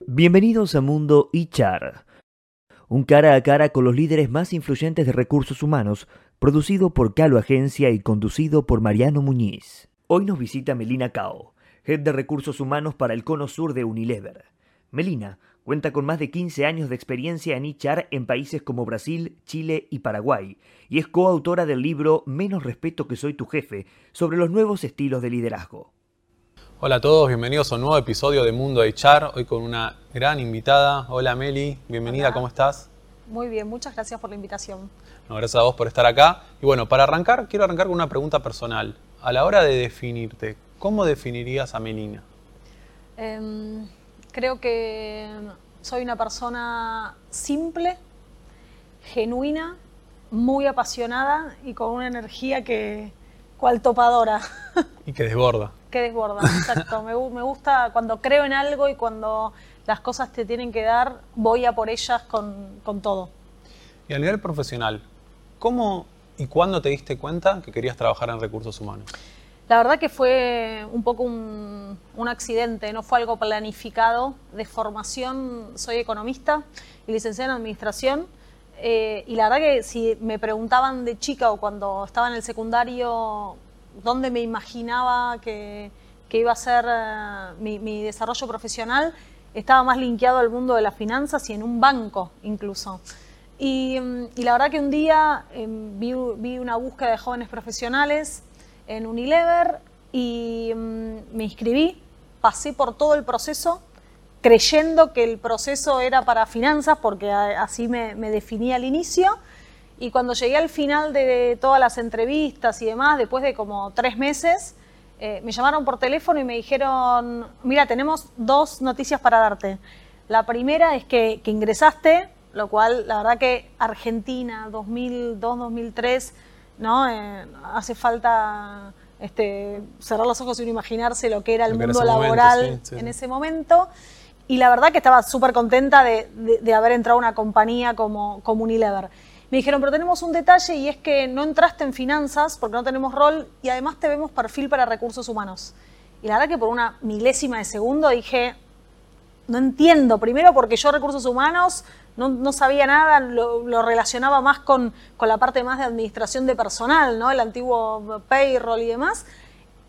Bienvenidos a Mundo HR, un cara a cara con los líderes más influyentes de recursos humanos, producido por Calo Agencia y conducido por Mariano Muñiz. Hoy nos visita Melina Cao, Head de Recursos Humanos para el Cono Sur de Unilever. Melina cuenta con más de 15 años de experiencia en HR en países como Brasil, Chile y Paraguay, y es coautora del libro Menos respeto que soy tu jefe, sobre los nuevos estilos de liderazgo. Hola a todos, bienvenidos a un nuevo episodio de Mundo HR, hoy con una gran invitada. Hola Meli, bienvenida, Hola. ¿cómo estás? Muy bien, muchas gracias por la invitación. No, gracias a vos por estar acá. Y bueno, para arrancar, quiero arrancar con una pregunta personal. A la hora de definirte, ¿cómo definirías a Melina? Em, creo que soy una persona simple, genuina, muy apasionada y con una energía que cual topadora, Y que desborda. Que desborda. Exacto. Me, gu- me gusta cuando creo en algo y cuando las cosas te tienen que dar, voy a por ellas con, con todo. Y a nivel profesional, ¿cómo y cuándo te diste cuenta que querías trabajar en recursos humanos? La verdad que fue un poco un, un accidente, no fue algo planificado. De formación soy economista y licenciada en administración. eh, y la verdad que si me preguntaban de chica o cuando estaba en el secundario dónde me imaginaba que, que iba a ser eh, mi, desarrollo profesional, estaba más linkeado al mundo de las finanzas y en un banco incluso. Y, mm, la verdad que un día em, vi, vi una búsqueda de jóvenes profesionales en Unilever y mm, me inscribí, pasé por todo el proceso creyendo que el proceso era para finanzas porque así me, me definía al inicio y cuando llegué al final de todas las entrevistas y demás, después de como tres meses, eh, me llamaron por teléfono y me dijeron, mira, tenemos dos noticias para darte. La primera es que, que ingresaste, lo cual la verdad que Argentina 2002-2003, ¿no? Eh, hace falta este, cerrar los ojos y uno imaginarse lo que era el mundo momento, laboral sí, sí. en ese momento. Y la verdad que estaba súper contenta de, de- de haber entrado a una compañía como, como Unilever. Me dijeron, pero tenemos un detalle y es que no entraste en finanzas porque no tenemos rol y además te vemos perfil para recursos humanos. Y la verdad que por una milésima de segundo dije, no entiendo. Primero porque yo recursos humanos no, no sabía nada, lo, relacionaba más con, con la parte más de administración de personal, ¿no? El antiguo payroll y demás.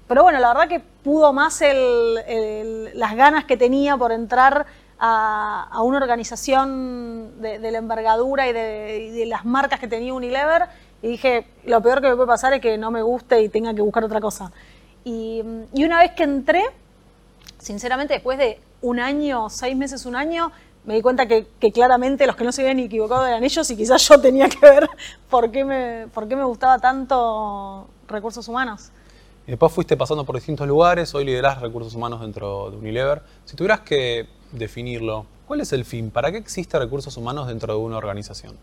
Pero bueno, la verdad que pudo más el- las ganas que tenía por entrar a, a una organización de, la envergadura y de, de las marcas que tenía Unilever. Y dije, lo peor que me puede pasar es que no me guste y tenga que buscar otra cosa. Y, una vez que entré, sinceramente, después de un año, seis meses, un año, me di cuenta que, claramente los que no se habían equivocado eran ellos y quizás yo tenía que ver por qué me, por qué me gustaba tanto recursos humanos. Después fuiste pasando por distintos lugares, hoy liderás recursos humanos dentro de Unilever. Si tuvieras que definirlo, ¿cuál es el fin? ¿Para qué existe recursos humanos dentro de una organización?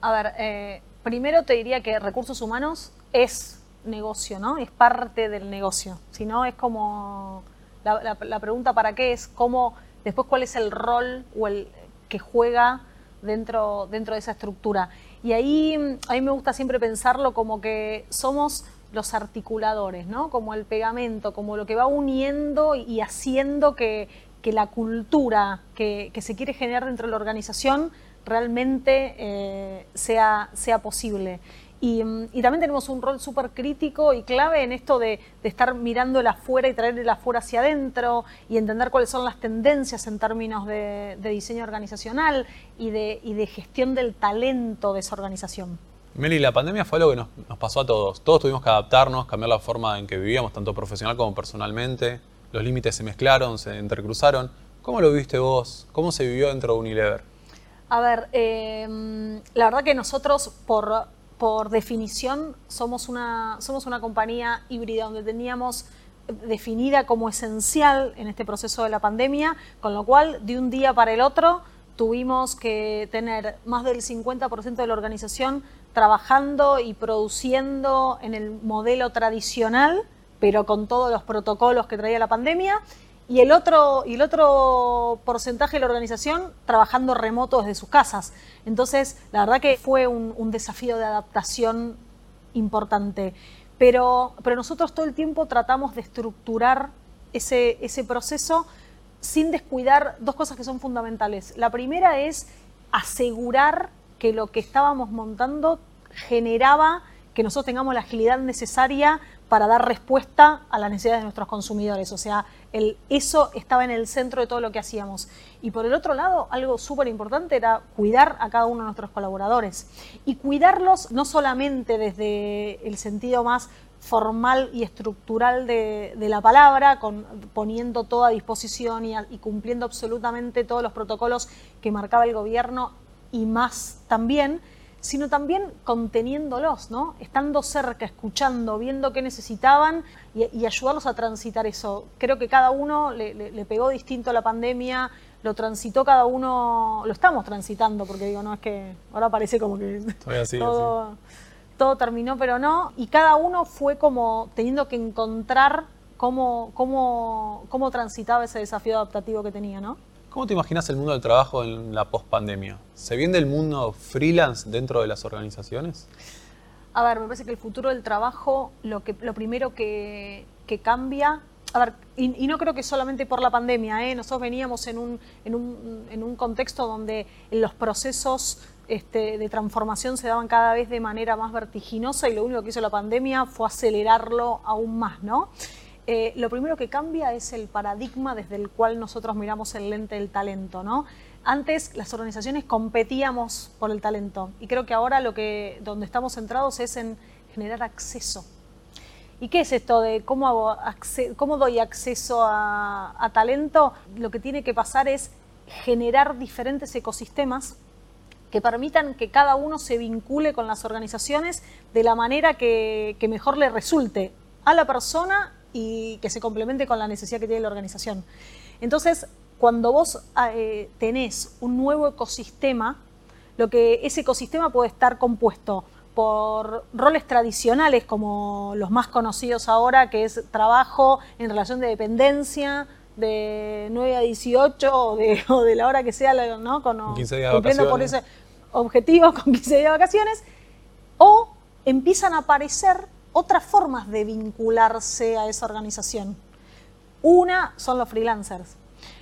A ver, eh, primero te diría que recursos humanos es negocio, ¿no? Es parte del negocio. Si no, es como la, la- pregunta para qué es cómo, después cuál es el rol o el que juega dentro, dentro de esa estructura. Y ahí a mí me gusta siempre pensarlo como que somos los articuladores, ¿no? Como el pegamento, como lo que va uniendo y haciendo que, que la cultura que, se quiere generar dentro de la organización realmente eh, sea, sea posible. Y, mm, y también tenemos un rol súper crítico y clave en esto de, estar mirando el afuera y traer el afuera hacia adentro y entender cuáles son las tendencias en términos de, diseño organizacional y de, y de gestión del talento de esa organización. Meli, la pandemia fue algo que nos, nos pasó a todos. Todos tuvimos que adaptarnos, cambiar la forma en que vivíamos, tanto profesional como personalmente. Los límites se mezclaron, se entrecruzaron. ¿Cómo lo viste vos? ¿Cómo se vivió dentro de Unilever? A ver, eh, la verdad que nosotros por, por definición somos una, somos una compañía híbrida donde teníamos definida como esencial en este proceso de la pandemia, con lo cual de un día para el otro tuvimos que tener más del 50% de la organización trabajando y produciendo en el modelo tradicional, pero con todos los protocolos que traía la pandemia, y el otro, y el otro porcentaje de la organización trabajando remoto desde sus casas. Entonces, la verdad que fue un, un desafío de adaptación importante. Pero, pero nosotros todo el tiempo tratamos de estructurar ese, ese proceso sin descuidar dos cosas que son fundamentales. La primera es asegurar que lo que estábamos montando generaba que nosotros tengamos la agilidad necesaria para dar respuesta a las necesidades de nuestros consumidores. O sea, el, eso estaba en el centro de todo lo que hacíamos. Y por el otro lado, algo súper importante era cuidar a cada uno de nuestros colaboradores. Y cuidarlos no solamente desde el sentido más formal y estructural de, la palabra, poniendo todo a disposición y cumpliendo absolutamente todos los protocolos que marcaba el gobierno y más también, sino también conteniéndolos, ¿no? Estando cerca, escuchando, viendo qué necesitaban y, ayudarlos a transitar eso. Creo que cada uno le, pegó distinto a la pandemia, lo transitó cada uno, lo estamos transitando, porque digo, no es que ahora parece como que todo, todo, terminó, pero no, y cada uno fue como teniendo que encontrar cómo, cómo, cómo transitaba ese desafío adaptativo que tenía, ¿no? ¿Cómo te imaginas el mundo del trabajo en la pospandemia? ¿Se viene el mundo freelance dentro de las organizaciones? A ver, me parece que el futuro del trabajo, lo, que, lo primero que, cambia, a ver, y, no creo que solamente por la pandemia, ¿eh? nosotros veníamos en un, en, un, en un contexto donde los procesos este, de transformación se daban cada vez de manera más vertiginosa y lo único que hizo la pandemia fue acelerarlo aún más, ¿no? Eh, lo primero que cambia es el paradigma desde el cual nosotros miramos el lente del talento, ¿no? Antes las organizaciones competíamos por el talento y creo que ahora lo que donde estamos centrados es en generar acceso. ¿Y qué es esto de cómo, doy acceso a, talento? Lo que tiene que pasar es generar diferentes ecosistemas que permitan que cada uno se vincule con las organizaciones de la manera que mejor le resulte a la persona y que se complemente con la necesidad que tiene la organización. Entonces, cuando vos eh, tenés un nuevo ecosistema, lo que ese ecosistema puede estar compuesto por roles tradicionales como los más conocidos ahora, que es trabajo en relación de dependencia, de 9 a 18 o de, o de la hora que sea, ¿no? Con, 15 días cumpliendo por ese objetivo con 15 días de vacaciones, o empiezan a aparecer otras formas de vincularse a esa organización. Una son los freelancers.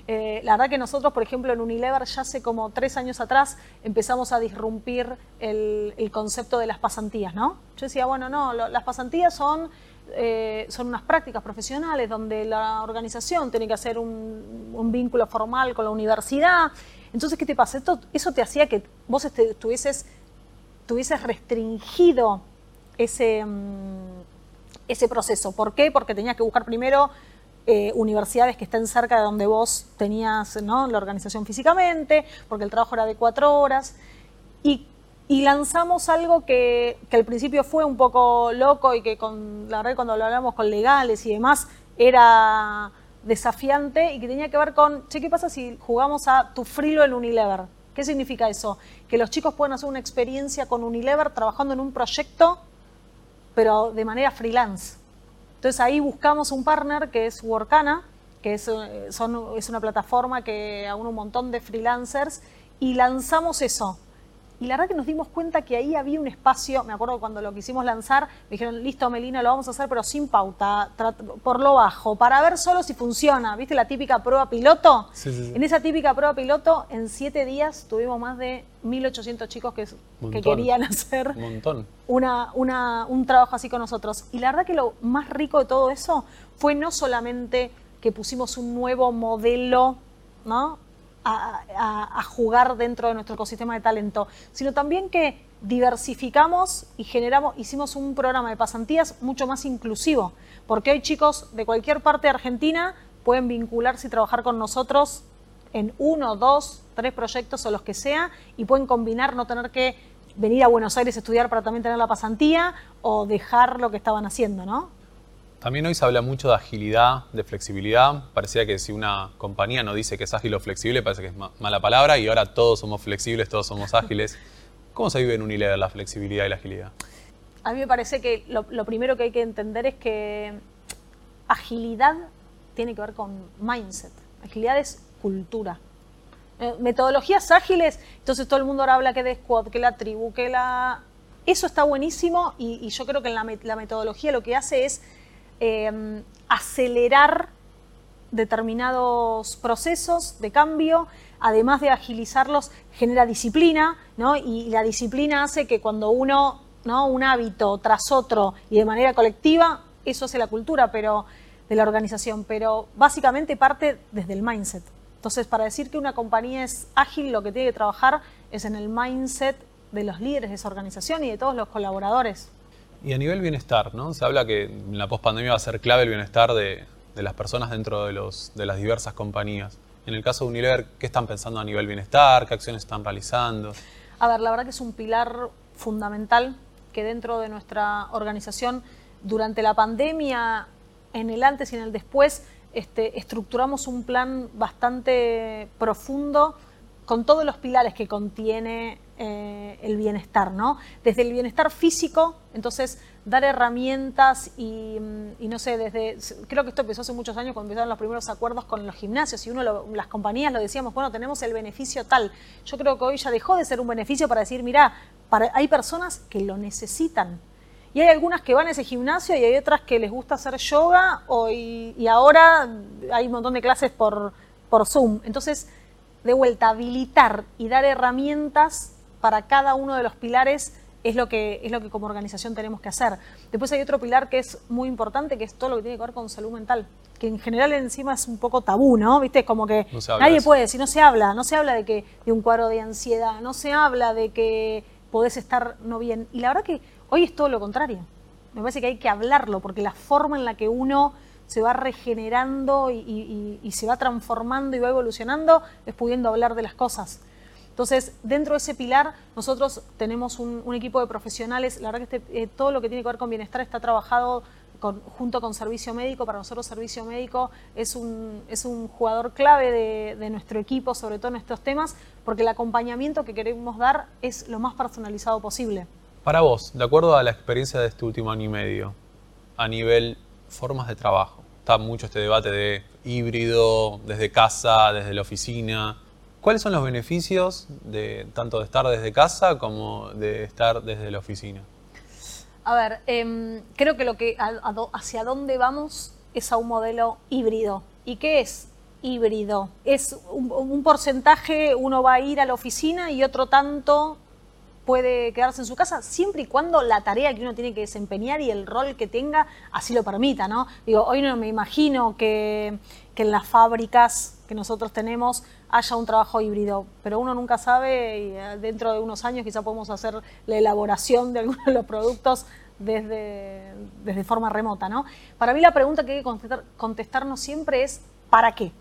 Eh, la verdad que nosotros, por ejemplo, en Unilever ya hace como tres años atrás empezamos a disrumpir el, concepto de las pasantías, ¿no? Yo decía, bueno, no, las pasantías son, eh, son unas prácticas profesionales donde la organización tiene que hacer un, vínculo formal con la universidad. Entonces, ¿qué te pasa? Eso te hacía que vos estuvieses, tuvieses restringido ese, mm, ese proceso. ¿Por qué? Porque tenías que buscar primero eh, universidades que estén cerca de donde vos tenías la organización físicamente, porque el trabajo era de cuatro horas. Y, lanzamos algo que, al principio fue un poco loco y que con, la verdad cuando lo hablamos con legales y demás era desafiante y que tenía que ver con, che, ¿qué pasa si jugamos a tu frilo en Unilever? ¿Qué significa eso? Que los chicos pueden hacer una experiencia con Unilever trabajando en un proyecto pero de manera freelance. Entonces ahí buscamos un partner que es Workana, que es, eh, es una plataforma que aúna un montón de freelancers, y lanzamos eso. Y la verdad que nos dimos cuenta que ahí había un espacio, me acuerdo cuando lo quisimos lanzar, me dijeron, listo Melina, lo vamos a hacer, pero sin pauta, por lo bajo, para ver solo si funciona. ¿Viste la típica prueba piloto? En esa típica prueba piloto, en siete días tuvimos más de 1.800 chicos que, que querían hacer un, Una, una, un trabajo así con nosotros. Y la verdad que lo más rico de todo eso fue no solamente que pusimos un nuevo modelo, ¿no? A, jugar dentro de nuestro ecosistema de talento, sino también que diversificamos y generamos, hicimos un programa de pasantías mucho más inclusivo, porque hoy chicos de cualquier parte de Argentina pueden vincularse y trabajar con nosotros en uno, dos, tres proyectos o los que sea y pueden combinar, no tener que venir a Buenos Aires a estudiar para también tener la pasantía o dejar lo que estaban haciendo, ¿no? También hoy se habla mucho de agilidad, de flexibilidad. Parecía que si una compañía no dice que es ágil o flexible, parece que es mala palabra y ahora todos somos flexibles, todos somos ágiles. ¿Cómo se vive en Unilever la flexibilidad y la agilidad? A mí me parece que lo, primero que hay que entender es que agilidad tiene que ver con mindset. Agilidad es cultura. Eh, metodologías ágiles, entonces todo el mundo ahora habla que de squad, que la tribu, que la... Eso está buenísimo y, yo creo que la metodología lo que hace es Em, acelerar determinados procesos de cambio, además de agilizarlos, genera disciplina, ¿no? Y la disciplina hace que cuando uno, ¿no? Un hábito tras otro y de manera colectiva, eso hace la cultura pero, de la organización, pero básicamente parte desde el mindset. Entonces, para decir que una compañía es ágil, lo que tiene que trabajar es en el mindset de los líderes de esa organización y de todos los colaboradores. Y a nivel bienestar, ¿no? Se habla que en la pospandemia va a ser clave el bienestar de, de las personas dentro de, los, de las diversas compañías. En el caso de Unilever, ¿qué están pensando a nivel bienestar? ¿Qué acciones están realizando? A ver, la verdad que es un pilar fundamental que dentro de nuestra organización, durante la pandemia, en el antes y en el después, este, estructuramos un plan bastante profundo con todos los pilares que contiene eh, el bienestar, ¿no? Desde el bienestar físico, entonces dar herramientas y, no sé, desde, creo que esto empezó hace muchos años cuando empezaron los primeros acuerdos con los gimnasios y uno, las compañías lo decíamos, bueno, tenemos el beneficio tal. Yo creo que hoy ya dejó de ser un beneficio para decir, mira, hay personas que lo necesitan. Y hay algunas que van a ese gimnasio y hay otras que les gusta hacer yoga y, ahora hay un montón de clases por, por Zoom. Entonces, de vuelta, habilitar y dar herramientas para cada uno de los pilares es lo que es lo que como organización tenemos que hacer. Después hay otro pilar que es muy importante, que es todo lo que tiene que ver con salud mental, que en general encima es un poco tabú, ¿no? ¿Viste? Como que nadie puede, si no se habla, no se habla de que de un cuadro de ansiedad, no se habla de que podés estar no bien. Y la verdad que hoy es todo lo contrario. Me parece que hay que hablarlo, porque la forma en la que uno se va regenerando y, y se va transformando y va evolucionando es pudiendo hablar de las cosas. Entonces, dentro de ese pilar, nosotros tenemos un, equipo de profesionales. La verdad que este, eh, todo lo que tiene que ver con bienestar está trabajado junto con servicio médico. Para nosotros, servicio médico es un, jugador clave de, nuestro equipo, sobre todo en estos temas, porque el acompañamiento que queremos dar es lo más personalizado posible. Para vos, de acuerdo a la experiencia de este último año y medio, a nivel formas de trabajo, está mucho este debate de híbrido, desde casa, desde la oficina ¿Cuáles son los beneficios de tanto de estar desde casa como de estar desde la oficina? A ver, em, creo que lo que hacia dónde vamos es a un modelo híbrido. ¿Y qué es híbrido? Es un, porcentaje, uno va a ir a la oficina y otro tanto puede quedarse en su casa, siempre y cuando la tarea que uno tiene que desempeñar y el rol que tenga así lo permita, ¿no? Digo, hoy no me imagino que, que en las fábricas que nosotros tenemos haya un trabajo híbrido, pero uno nunca sabe y eh, dentro de unos años quizá podemos hacer la elaboración de algunos de los productos desde, desde forma remota. ¿no? Para mí la pregunta que hay que contestarnos siempre es ¿para qué?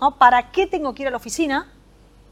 ¿No? ¿Para qué tengo que ir a la oficina?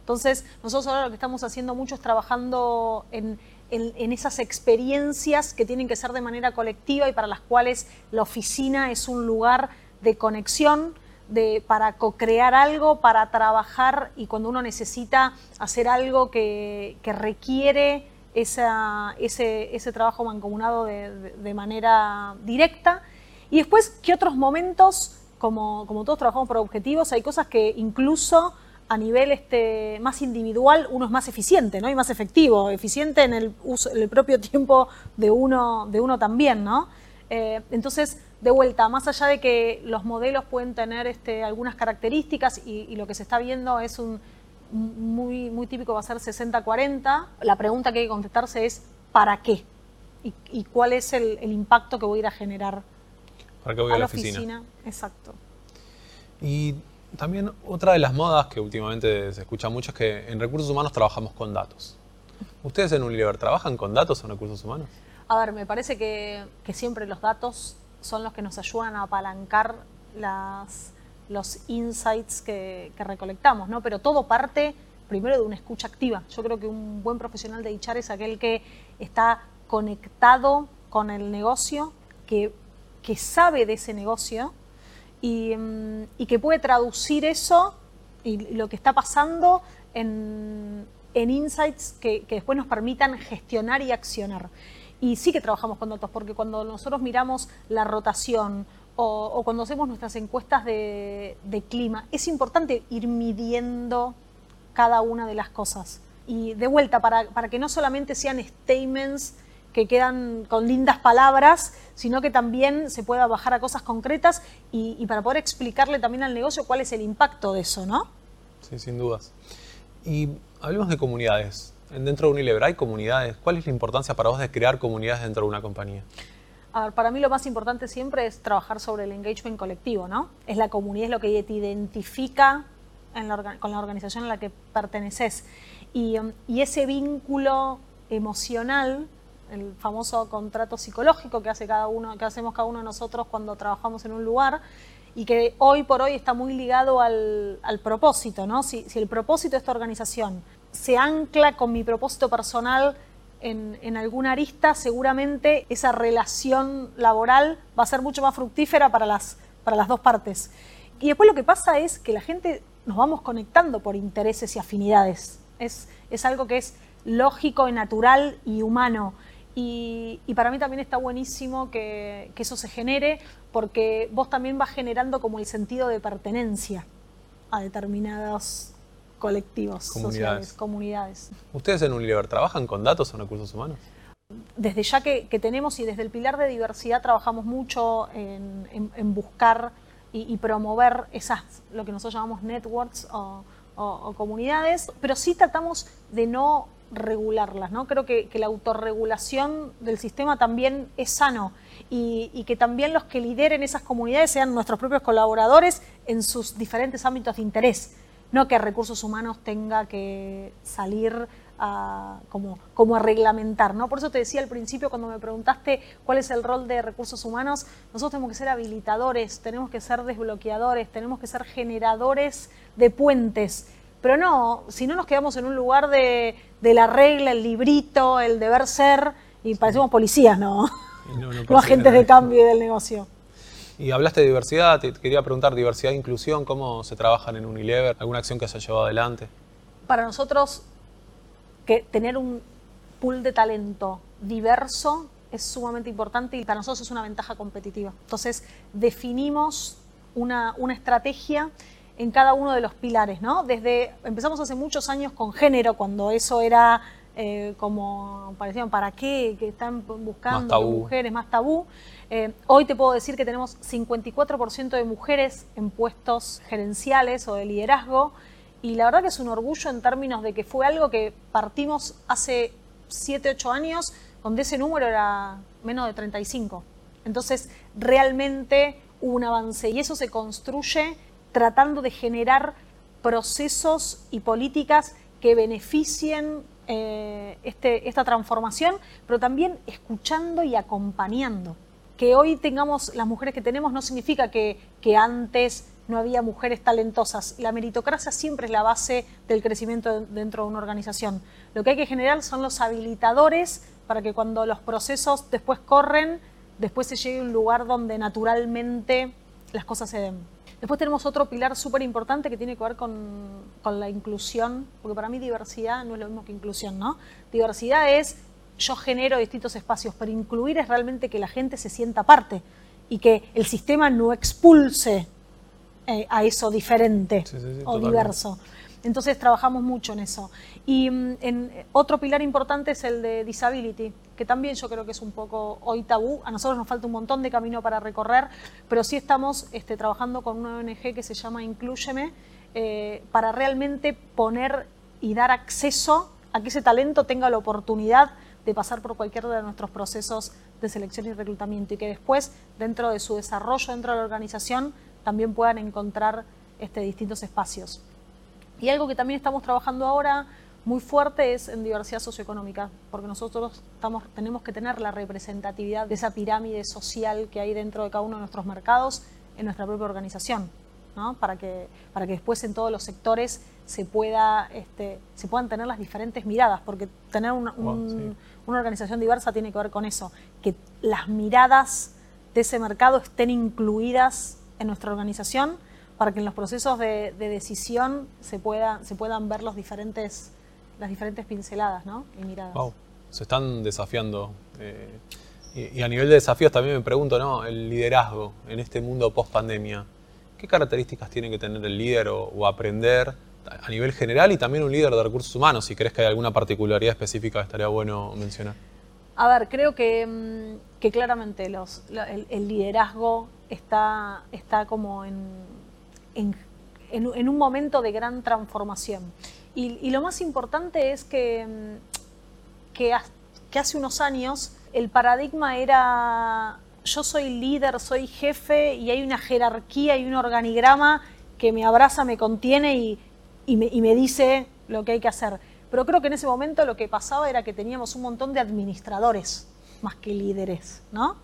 Entonces, nosotros ahora lo que estamos haciendo mucho es trabajando en, en, esas experiencias que tienen que ser de manera colectiva y para las cuales la oficina es un lugar de conexión, de, para co-crear algo, para trabajar y cuando uno necesita hacer algo que, requiere esa, ese, ese, trabajo mancomunado de, manera directa. Y después, ¿qué otros momentos, como, como, todos trabajamos por objetivos, hay cosas que incluso a nivel este, más individual uno es más eficiente ¿no? y más efectivo, eficiente en el, uso, el propio tiempo de uno, de uno también. ¿no? Eh, entonces, de vuelta, más allá de que los modelos pueden tener este, algunas características y, lo que se está viendo es un muy, muy típico, va a ser 60-40, la pregunta que hay que contestarse es ¿para qué? ¿Y, cuál es el, impacto que voy a ir a generar ¿Para qué voy a, la oficina? Exacto. Y también otra de las modas que últimamente se escucha mucho es que en recursos humanos trabajamos con datos. ¿Ustedes en Unilever trabajan con datos en recursos humanos? A ver, me parece que, siempre los datos son los que nos ayudan a apalancar las, los insights que, recolectamos, ¿no? Pero todo parte primero de una escucha activa. Yo creo que un buen profesional de HR es aquel que está conectado con el negocio, que, sabe de ese negocio y, mm, que puede traducir eso y lo que está pasando en, insights que después nos permitan gestionar y accionar. Y sí que trabajamos con datos, porque cuando nosotros miramos la rotación o, cuando hacemos nuestras encuestas de, clima, es importante ir midiendo cada una de las cosas. Y de vuelta, para, que no solamente sean statements que quedan con lindas palabras, sino que también se pueda bajar a cosas concretas y, para poder explicarle también al negocio cuál es el impacto de eso, ¿no? Sí, sin dudas. Y hablemos de comunidades. Dentro de Unilever hay comunidades. ¿Cuál es la importancia para vos de crear comunidades dentro de una compañía? A ver, para mí lo más importante siempre es trabajar sobre el engagement colectivo, ¿no? Es la comunidad, es lo que te identifica con la organización a la que perteneces. Y, um, y ese vínculo emocional el famoso contrato psicológico que hace cada uno, que hacemos cada uno de nosotros cuando trabajamos en un lugar y que hoy por hoy está muy ligado al, propósito, ¿no? Si, el propósito de esta organización se ancla con mi propósito personal en, en, alguna arista, seguramente esa relación laboral va a ser mucho más fructífera para las, para las dos partes. Y después lo que pasa es que la gente nos vamos conectando por intereses y afinidades. Es, es algo que es lógico y natural y humano. Y, para mí también está buenísimo que, eso se genere porque vos también vas generando como el sentido de pertenencia a determinados colectivos sociales, comunidades. ¿Ustedes en Unilever trabajan con datos en recursos humanos? Desde ya que, tenemos y desde el pilar de diversidad trabajamos mucho en, buscar y, promover esas, lo que nosotros llamamos networks o comunidades, pero sí tratamos de no regularlas. ¿no? Creo que, la autorregulación del sistema también es sano y, que también los que lideren esas comunidades sean nuestros propios colaboradores en sus diferentes ámbitos de interés. No que recursos humanos tenga que salir a, como, como a reglamentar. ¿no? Por eso te decía al principio cuando me preguntaste cuál es el rol de recursos humanos, nosotros tenemos que ser habilitadores, tenemos que ser desbloqueadores, tenemos que ser generadores de puentes pero no, si no nos quedamos en un lugar de, la regla, el librito, el deber ser, y parecemos policías, ¿no? No, agentes de cambio del negocio. Y hablaste de diversidad, te quería preguntar, diversidad e inclusión, ¿cómo se trabajan en Unilever? ¿Alguna acción que se ha llevado adelante? Para nosotros, que tener un pool de talento diverso es sumamente importante y para nosotros es una ventaja competitiva. Entonces, definimos una, una estrategia en cada uno de los pilares, ¿no? Desde, empezamos hace muchos años con género, cuando eso era eh, como, parecían, ¿para qué? Que están buscando mujeres, más tabú. Eh, hoy te puedo decir que tenemos 54% de mujeres en puestos gerenciales o de liderazgo, y la verdad que es un orgullo en términos de que fue algo que partimos hace 7, 8 años, donde ese número era menos de 35. Entonces, realmente hubo un avance y eso se construye tratando de generar procesos y políticas que beneficien eh, este, esta transformación, pero también escuchando y acompañando. Que hoy tengamos las mujeres que tenemos no significa que, que antes no había mujeres talentosas. La meritocracia siempre es la base del crecimiento dentro de una organización. Lo que hay que generar son los habilitadores para que cuando los procesos después corren, después se llegue a un lugar donde naturalmente las cosas se den. Después tenemos otro pilar súper importante que tiene que ver con, la inclusión, porque para mí diversidad no es lo mismo que inclusión, ¿no? Diversidad es yo genero distintos espacios, pero incluir es realmente que la gente se sienta parte y que el sistema no expulse eh, a eso diferente o diverso. Entonces trabajamos mucho en eso. Y mm, en, otro pilar importante es el de disability, que también yo creo que es un poco hoy tabú. A nosotros nos falta un montón de camino para recorrer, pero sí estamos este, trabajando con una ONG que se llama Incluyeme eh, para realmente poner y dar acceso a que ese talento tenga la oportunidad de pasar por cualquiera de nuestros procesos de selección y reclutamiento y que después, dentro de su desarrollo dentro de la organización, también puedan encontrar este, distintos espacios. Y algo que también estamos trabajando ahora muy fuerte es en diversidad socioeconómica, porque nosotros estamos, tenemos que tener la representatividad de esa pirámide social que hay dentro de cada uno de nuestros mercados en nuestra propia organización, ¿no? para, que, para que después en todos los sectores se, pueda, este, se puedan tener las diferentes miradas, porque tener una, una organización diversa tiene que ver con eso, que las miradas de ese mercado estén incluidas en nuestra organización para que en los procesos de, decisión se, pueda, se puedan ver los diferentes, las diferentes pinceladas ¿no? y miradas. Wow. Se están desafiando. Eh, y, a nivel de desafíos también me pregunto, ¿no? El liderazgo en este mundo post pandemia. ¿Qué características tiene que tener el líder o, aprender a nivel general y también un líder de recursos humanos? Si crees que hay alguna particularidad específica estaría bueno mencionar. A ver, creo que, mm, que claramente el, liderazgo está, está como en, en, un momento de gran transformación. Y, lo más importante es que, mm, que hace unos años el paradigma era yo soy líder, soy jefe y hay una jerarquía y un organigrama que me abraza, me contiene y, me, dice lo que hay que hacer. Pero creo que en ese momento lo que pasaba era que teníamos un montón de administradores más que líderes, ¿no?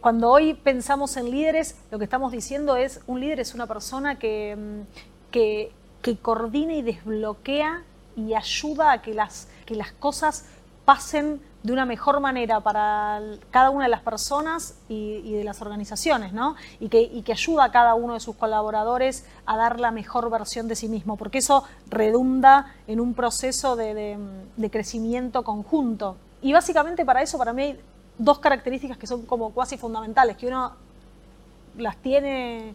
Cuando hoy pensamos en líderes, lo que estamos diciendo es, un líder es una persona que, mm, que coordina y desbloquea y ayuda a que las, que las cosas pasen de una mejor manera para cada una de las personas y, de las organizaciones, ¿no? Y que, ayuda a cada uno de sus colaboradores a dar la mejor versión de sí mismo, porque eso redunda en un proceso de, crecimiento conjunto. Y básicamente para eso, para mí, hay dos características que son como cuasi fundamentales, que uno las tiene,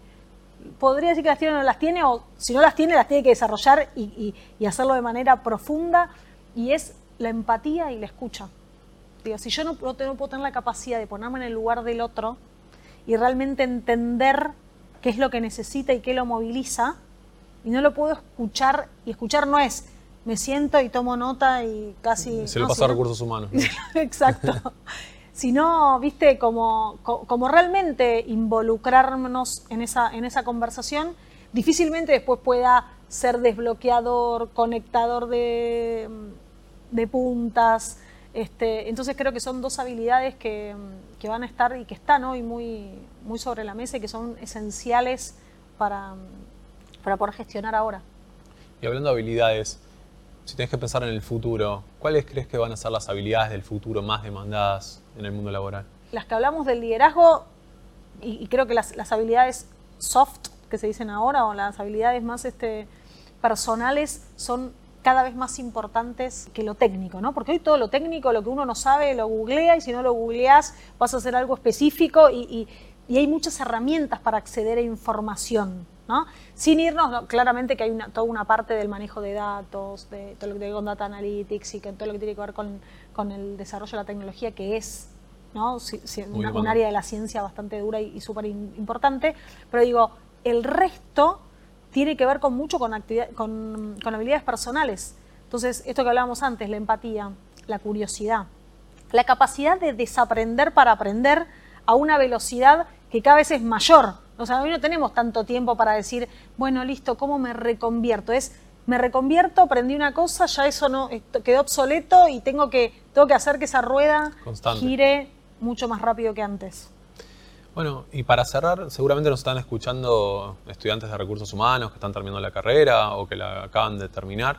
podría decir que las tiene o no las tiene, o si no las tiene, las tiene que desarrollar y hacerlo de manera profunda, y es la empatía y la escucha si yo no, no, puedo tener la capacidad de ponerme en el lugar del otro y realmente entender qué es lo que necesita y qué lo moviliza, y no lo puedo escuchar, y escuchar no es me siento y tomo nota y casi... Se le pasa a recursos humanos. Exacto. sino, viste, como, como realmente involucrarnos en esa, en esa conversación, difícilmente después pueda ser desbloqueador, conectador de, de puntas, este, entonces creo que son dos habilidades que, van a estar y que están hoy muy, muy sobre la mesa y que son esenciales para, para poder gestionar ahora. Y hablando de habilidades, si tienes que pensar en el futuro, ¿cuáles crees que van a ser las habilidades del futuro más demandadas en el mundo laboral? Las que hablamos del liderazgo, y, creo que las, las, habilidades soft que se dicen ahora, o las habilidades más este, personales, son cada vez más importantes que lo técnico, ¿no? Porque hoy todo lo técnico, lo que uno no sabe, lo googlea y si no lo googleas vas a hacer algo específico y, hay muchas herramientas para acceder a información, ¿no? Sin irnos, claramente que hay una, toda una parte del manejo de datos, de todo lo que tiene que ver con data analytics y que todo lo que tiene que ver con, el desarrollo de la tecnología, que es ¿no? un área de la ciencia bastante dura y, y súper importante, pero digo, el resto tiene que ver con mucho con, con, habilidades personales. Entonces, esto que hablábamos antes, la empatía, la curiosidad, la capacidad de desaprender para aprender a una velocidad que cada vez es mayor. O sea, hoy no tenemos tanto tiempo para decir, bueno, listo, ¿cómo me reconvierto? Es, me reconvierto, aprendí una cosa, ya eso no quedó obsoleto y tengo que, tengo que hacer que esa rueda gire mucho más rápido que antes. Bueno, y para cerrar, seguramente nos están escuchando estudiantes de recursos humanos que están terminando la carrera o que la acaban de terminar.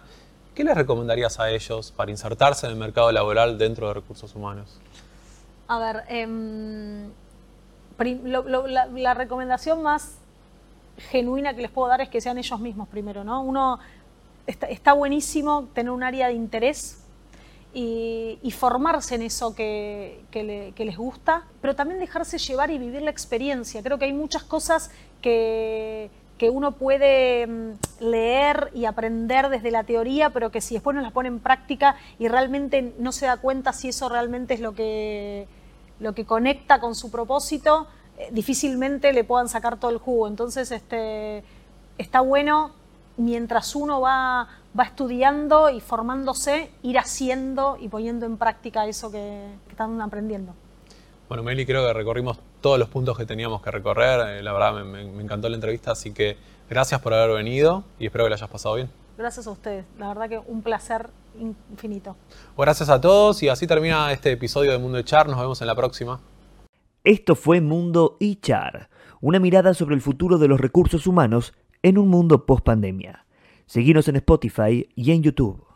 ¿Qué les recomendarías a ellos para insertarse en el mercado laboral dentro de recursos humanos? A ver, em, la, recomendación más genuina que les puedo dar es que sean ellos mismos primero, ¿no? Uno está, está buenísimo tener un área de interés y, formarse en eso que, les gusta, pero también dejarse llevar y vivir la experiencia. Creo que hay muchas cosas que, uno puede mm, leer y aprender desde la teoría, pero que si después no las pone en práctica y realmente no se da cuenta si eso realmente es lo que, lo que conecta con su propósito, eh, difícilmente le puedan sacar todo el jugo. Entonces, este, está bueno mientras uno va, va estudiando y formándose, ir haciendo y poniendo en práctica eso que, están aprendiendo. Bueno, Meli, creo que recorrimos todos los puntos que teníamos que recorrer. Eh, la verdad, me, encantó la entrevista, así que gracias por haber venido y espero que la hayas pasado bien. Gracias a ustedes, la verdad que un placer infinito. gracias a todos y así termina este episodio de Mundo Char. Nos vemos en la próxima. Esto fue Mundo Char, una mirada sobre el futuro de los recursos humanos en un mundo post pandemia. Seguinos en Spotify y en YouTube.